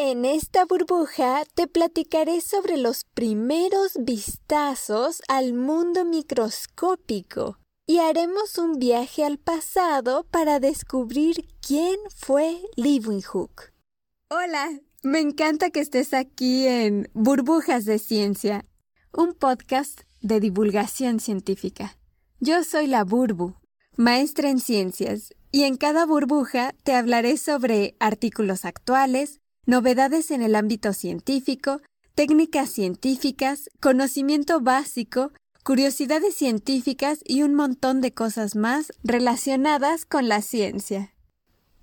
En esta burbuja te platicaré sobre los primeros vistazos al mundo microscópico y haremos un viaje al pasado para descubrir quién fue Leeuwenhoek. Hola, me encanta que estés aquí en Burbujas de Ciencia, un podcast de divulgación científica. Yo soy la Burbu, maestra en ciencias, y en cada burbuja te hablaré sobre artículos actuales, novedades en el ámbito científico, técnicas científicas, conocimiento básico, curiosidades científicas y un montón de cosas más relacionadas con la ciencia.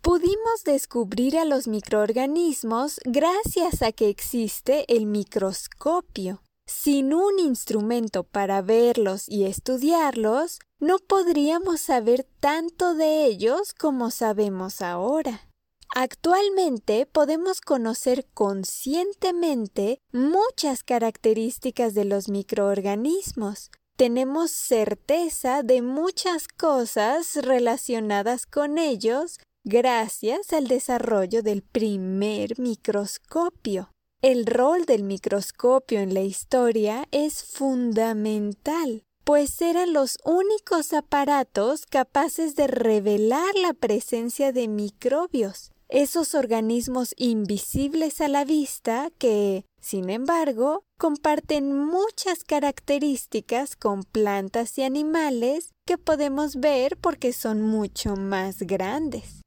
Pudimos descubrir a los microorganismos gracias a que existe el microscopio. Sin un instrumento para verlos y estudiarlos, no podríamos saber tanto de ellos como sabemos ahora. Actualmente podemos conocer conscientemente muchas características de los microorganismos. Tenemos certeza de muchas cosas relacionadas con ellos gracias al desarrollo del primer microscopio. El rol del microscopio en la historia es fundamental pues eran los únicos aparatos capaces de revelar la presencia de microbios esos organismos invisibles a la vista que, sin embargo, comparten muchas características con plantas y animales que podemos ver porque son mucho más grandes.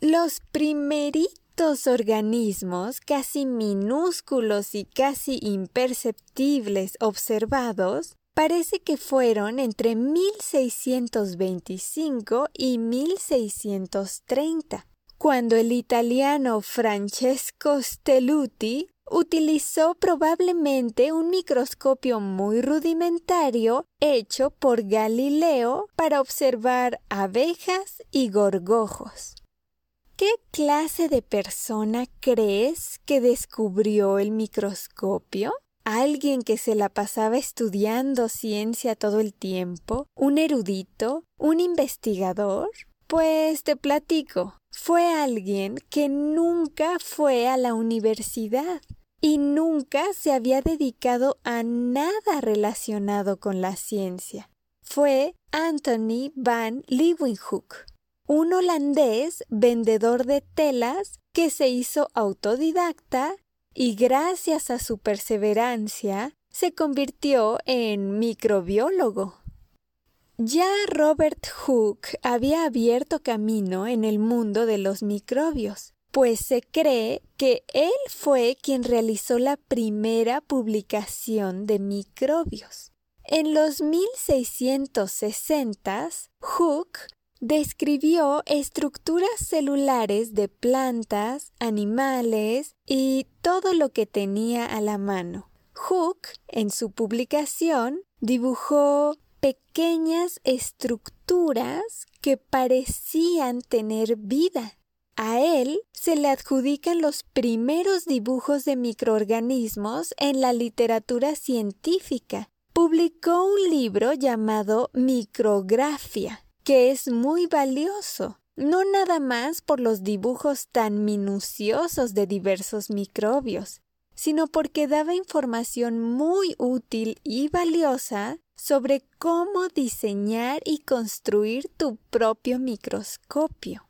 Los primeritos organismos casi minúsculos y casi imperceptibles observados parece que fueron entre 1625 y 1630 cuando el italiano Francesco Stelluti utilizó probablemente un microscopio muy rudimentario hecho por Galileo para observar abejas y gorgojos. ¿Qué clase de persona crees que descubrió el microscopio? ¿Alguien que se la pasaba estudiando ciencia todo el tiempo? ¿Un erudito? ¿Un investigador? Pues te platico fue alguien que nunca fue a la universidad y nunca se había dedicado a nada relacionado con la ciencia. Fue Anthony van Leeuwenhoek, un holandés vendedor de telas que se hizo autodidacta y gracias a su perseverancia se convirtió en microbiólogo. Ya Robert Hooke había abierto camino en el mundo de los microbios, pues se cree que él fue quien realizó la primera publicación de microbios. En los 1660, Hooke describió estructuras celulares de plantas, animales y todo lo que tenía a la mano. Hooke, en su publicación, dibujó pequeñas estructuras que parecían tener vida. A él se le adjudican los primeros dibujos de microorganismos en la literatura científica. Publicó un libro llamado Micrografia, que es muy valioso, no nada más por los dibujos tan minuciosos de diversos microbios, sino porque daba información muy útil y valiosa sobre cómo diseñar y construir tu propio microscopio.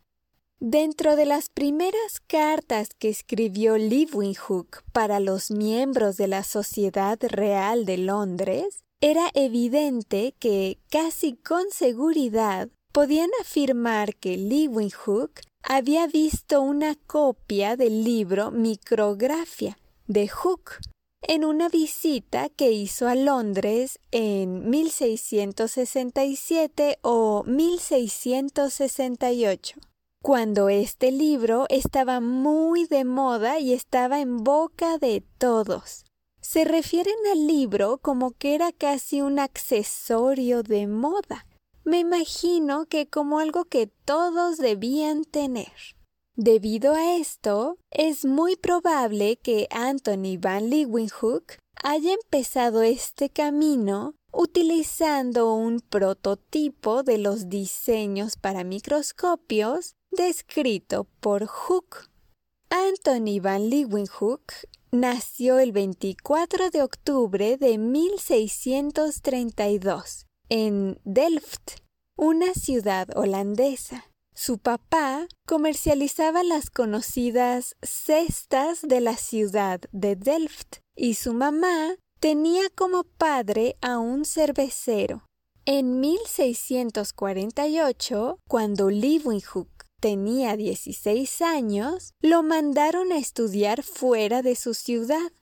Dentro de las primeras cartas que escribió Leeuwenhoek para los miembros de la Sociedad Real de Londres, era evidente que casi con seguridad podían afirmar que Leeuwenhoek había visto una copia del libro Micrografia de Hooke en una visita que hizo a Londres en 1667 o 1668, cuando este libro estaba muy de moda y estaba en boca de todos. Se refieren al libro como que era casi un accesorio de moda. Me imagino que como algo que todos debían tener. Debido a esto, es muy probable que Anthony van Leeuwenhoek haya empezado este camino utilizando un prototipo de los diseños para microscopios descrito por Hooke. Anthony van Leeuwenhoek nació el 24 de octubre de 1632 en Delft, una ciudad holandesa. Su papá comercializaba las conocidas cestas de la ciudad de Delft y su mamá tenía como padre a un cervecero. En 1648, cuando Leeuwenhoek tenía 16 años, lo mandaron a estudiar fuera de su ciudad,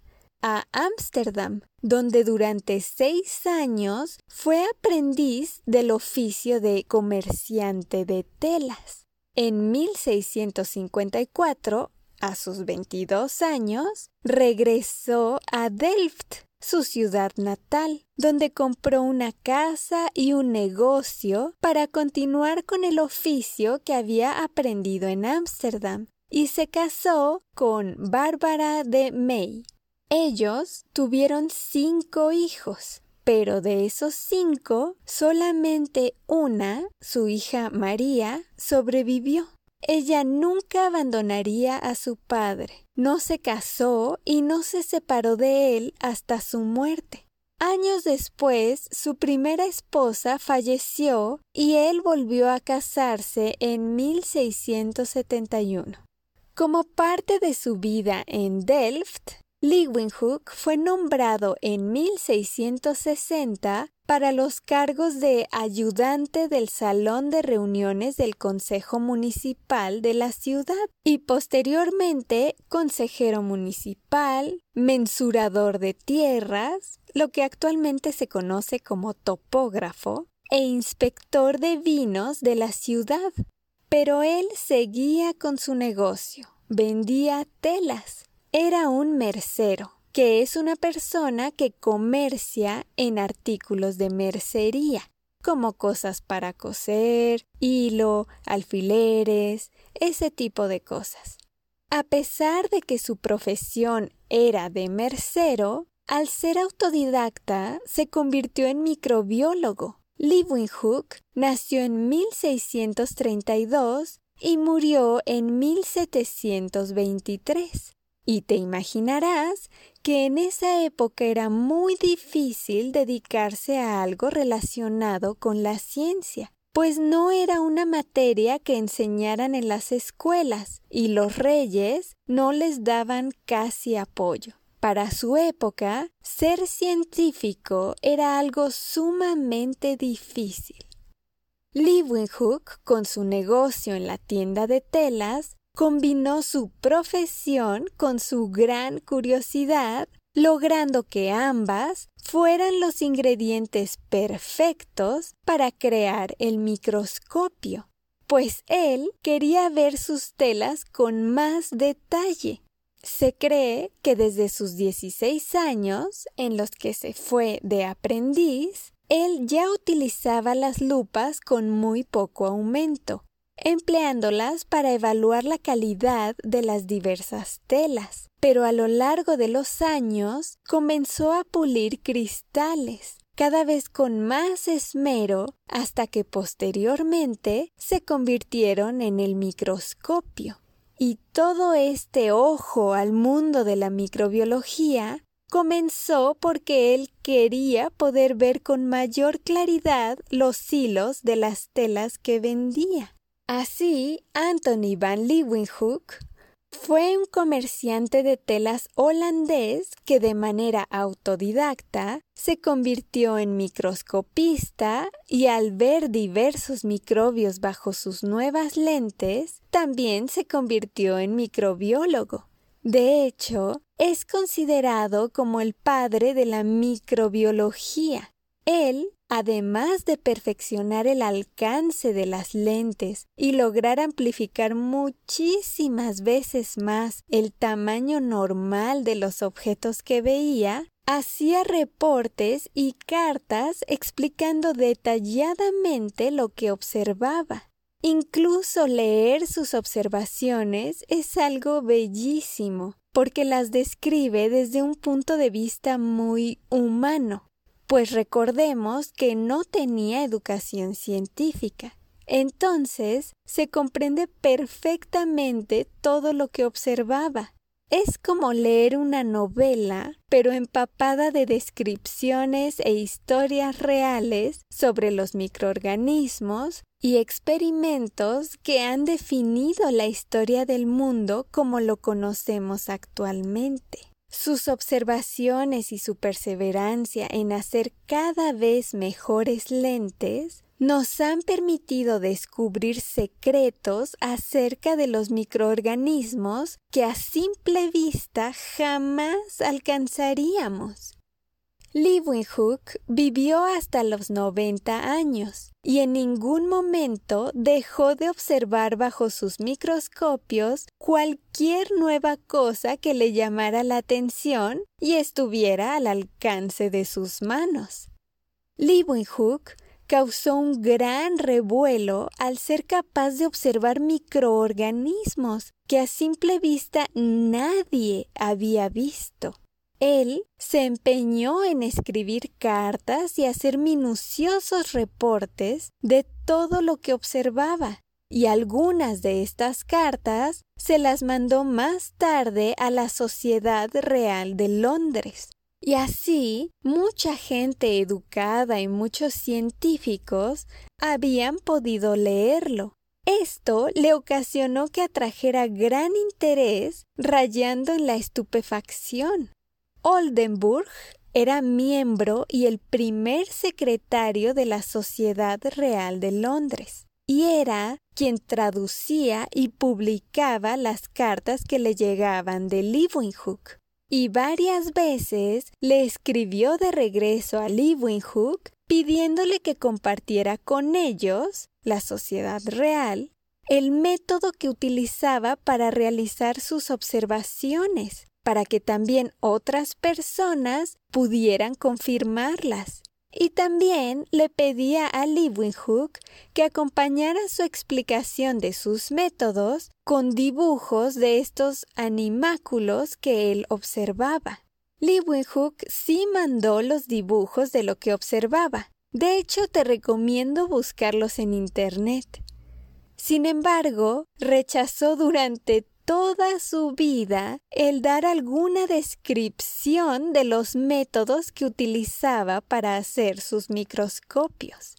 a Ámsterdam, donde durante seis años fue aprendiz del oficio de comerciante de telas. En 1654, a sus 22 años, regresó a Delft, su ciudad natal, donde compró una casa y un negocio para continuar con el oficio que había aprendido en Ámsterdam, y se casó con Bárbara de May. Ellos tuvieron cinco hijos, pero de esos cinco, solamente una, su hija María, sobrevivió. Ella nunca abandonaría a su padre, no se casó y no se separó de él hasta su muerte. Años después, su primera esposa falleció y él volvió a casarse en 1671. Como parte de su vida en Delft, Leeuwenhoek fue nombrado en 1660 para los cargos de ayudante del Salón de Reuniones del Consejo Municipal de la ciudad y posteriormente consejero municipal, mensurador de tierras, lo que actualmente se conoce como topógrafo, e inspector de vinos de la ciudad. Pero él seguía con su negocio, vendía telas era un mercero, que es una persona que comercia en artículos de mercería, como cosas para coser, hilo, alfileres, ese tipo de cosas. A pesar de que su profesión era de mercero, al ser autodidacta se convirtió en microbiólogo. Leeuwenhoek nació en 1632 y murió en 1723. Y te imaginarás que en esa época era muy difícil dedicarse a algo relacionado con la ciencia, pues no era una materia que enseñaran en las escuelas y los reyes no les daban casi apoyo. Para su época, ser científico era algo sumamente difícil. Leeuwenhoek, con su negocio en la tienda de telas, combinó su profesión con su gran curiosidad, logrando que ambas fueran los ingredientes perfectos para crear el microscopio, pues él quería ver sus telas con más detalle. Se cree que desde sus 16 años, en los que se fue de aprendiz, él ya utilizaba las lupas con muy poco aumento, empleándolas para evaluar la calidad de las diversas telas. Pero a lo largo de los años comenzó a pulir cristales, cada vez con más esmero, hasta que posteriormente se convirtieron en el microscopio. Y todo este ojo al mundo de la microbiología comenzó porque él quería poder ver con mayor claridad los hilos de las telas que vendía. Así, Anthony van Leeuwenhoek fue un comerciante de telas holandés que de manera autodidacta se convirtió en microscopista y al ver diversos microbios bajo sus nuevas lentes, también se convirtió en microbiólogo. De hecho, es considerado como el padre de la microbiología. Él además de perfeccionar el alcance de las lentes y lograr amplificar muchísimas veces más el tamaño normal de los objetos que veía, hacía reportes y cartas explicando detalladamente lo que observaba. Incluso leer sus observaciones es algo bellísimo, porque las describe desde un punto de vista muy humano pues recordemos que no tenía educación científica. Entonces se comprende perfectamente todo lo que observaba. Es como leer una novela, pero empapada de descripciones e historias reales sobre los microorganismos y experimentos que han definido la historia del mundo como lo conocemos actualmente. Sus observaciones y su perseverancia en hacer cada vez mejores lentes nos han permitido descubrir secretos acerca de los microorganismos que a simple vista jamás alcanzaríamos. Leeuwenhoek vivió hasta los 90 años y en ningún momento dejó de observar bajo sus microscopios cualquier nueva cosa que le llamara la atención y estuviera al alcance de sus manos. Leeuwenhoek causó un gran revuelo al ser capaz de observar microorganismos que a simple vista nadie había visto. Él se empeñó en escribir cartas y hacer minuciosos reportes de todo lo que observaba, y algunas de estas cartas se las mandó más tarde a la Sociedad Real de Londres. Y así mucha gente educada y muchos científicos habían podido leerlo. Esto le ocasionó que atrajera gran interés rayando en la estupefacción. Oldenburg era miembro y el primer secretario de la Sociedad Real de Londres, y era quien traducía y publicaba las cartas que le llegaban de Leeuwenhoek y varias veces le escribió de regreso a Leeuwenhoek pidiéndole que compartiera con ellos, la sociedad real, el método que utilizaba para realizar sus observaciones, para que también otras personas pudieran confirmarlas y también le pedía a Leeuwenhoek que acompañara su explicación de sus métodos con dibujos de estos animáculos que él observaba. Leeuwenhoek sí mandó los dibujos de lo que observaba. De hecho, te recomiendo buscarlos en Internet. Sin embargo, rechazó durante toda su vida el dar alguna descripción de los métodos que utilizaba para hacer sus microscopios.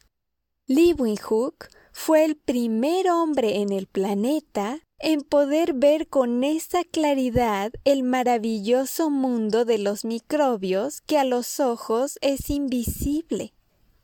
Leeuwenhoek fue el primer hombre en el planeta en poder ver con esa claridad el maravilloso mundo de los microbios que a los ojos es invisible.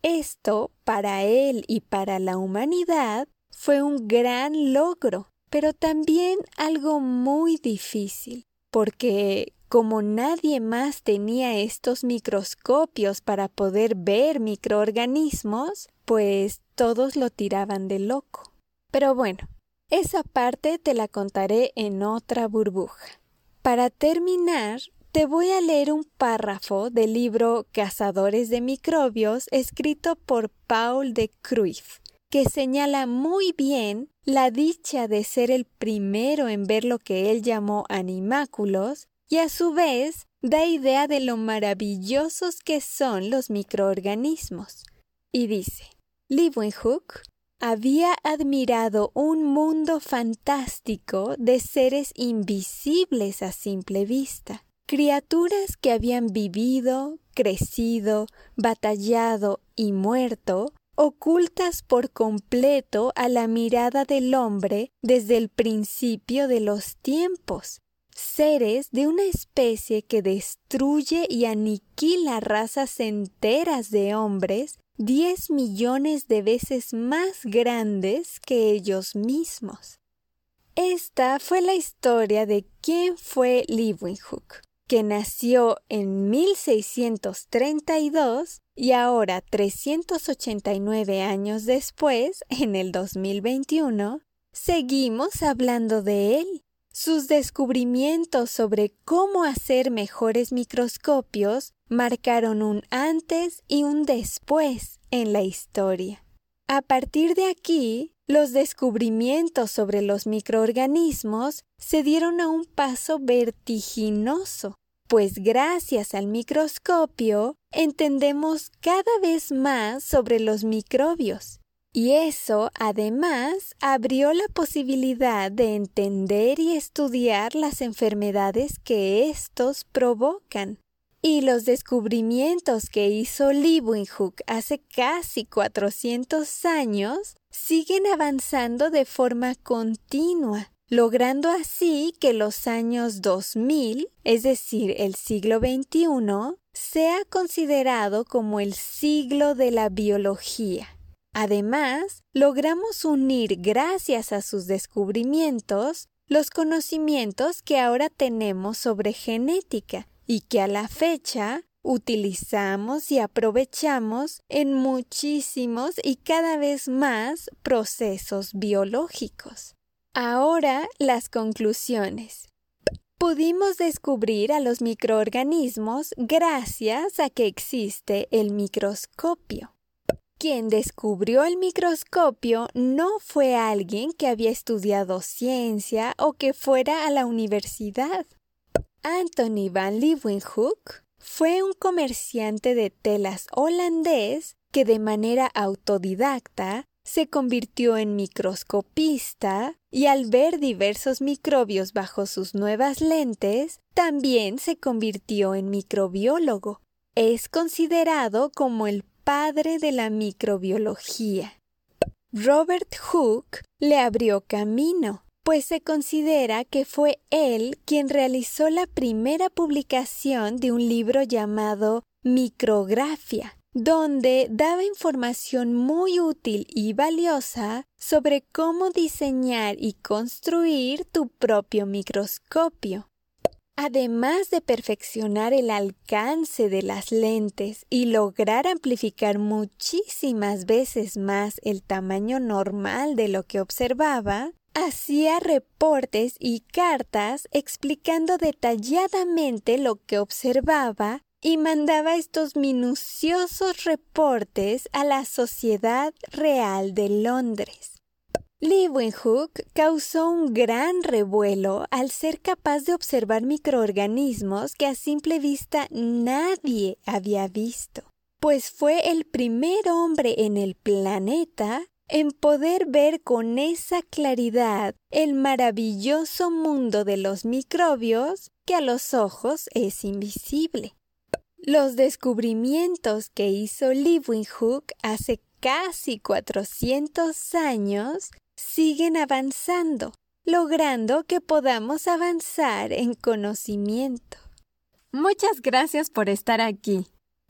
Esto, para él y para la humanidad, fue un gran logro pero también algo muy difícil, porque como nadie más tenía estos microscopios para poder ver microorganismos, pues todos lo tiraban de loco. Pero bueno, esa parte te la contaré en otra burbuja. Para terminar, te voy a leer un párrafo del libro Cazadores de Microbios escrito por Paul de Cruyff que señala muy bien la dicha de ser el primero en ver lo que él llamó animáculos y a su vez da idea de lo maravillosos que son los microorganismos. Y dice, Leeuwenhoek había admirado un mundo fantástico de seres invisibles a simple vista, criaturas que habían vivido, crecido, batallado y muerto ocultas por completo a la mirada del hombre desde el principio de los tiempos, seres de una especie que destruye y aniquila razas enteras de hombres diez millones de veces más grandes que ellos mismos. Esta fue la historia de quién fue que nació en 1632 y ahora 389 años después, en el 2021, seguimos hablando de él. Sus descubrimientos sobre cómo hacer mejores microscopios marcaron un antes y un después en la historia. A partir de aquí, los descubrimientos sobre los microorganismos se dieron a un paso vertiginoso, pues gracias al microscopio entendemos cada vez más sobre los microbios Y eso, además, abrió la posibilidad de entender y estudiar las enfermedades que estos provocan. Y los descubrimientos que hizo Leeuwenhoek hace casi 400 años siguen avanzando de forma continua, logrando así que los años 2000, es decir, el siglo XXI, sea considerado como el siglo de la biología. Además, logramos unir gracias a sus descubrimientos los conocimientos que ahora tenemos sobre genética y que a la fecha utilizamos y aprovechamos en muchísimos y cada vez más procesos biológicos. Ahora las conclusiones. Pudimos descubrir a los microorganismos gracias a que existe el microscopio. Quien descubrió el microscopio no fue alguien que había estudiado ciencia o que fuera a la universidad. Anthony van Leeuwenhoek fue un comerciante de telas holandés que de manera autodidacta se convirtió en microscopista y al ver diversos microbios bajo sus nuevas lentes, también se convirtió en microbiólogo. Es considerado como el padre de la microbiología. Robert Hooke le abrió camino, pues se considera que fue él quien realizó la primera publicación de un libro llamado Micrografia, donde daba información muy útil y valiosa sobre cómo diseñar y construir tu propio microscopio. Además de perfeccionar el alcance de las lentes y lograr amplificar muchísimas veces más el tamaño normal de lo que observaba, hacía reportes y cartas explicando detalladamente lo que observaba y mandaba estos minuciosos reportes a la Sociedad Real de Londres. Leeuwenhoek causó un gran revuelo al ser capaz de observar microorganismos que a simple vista nadie había visto, pues fue el primer hombre en el planeta en poder ver con esa claridad el maravilloso mundo de los microbios que a los ojos es invisible. Los descubrimientos que hizo Leeuwenhoek hace casi 400 años siguen avanzando, logrando que podamos avanzar en conocimiento. Muchas gracias por estar aquí.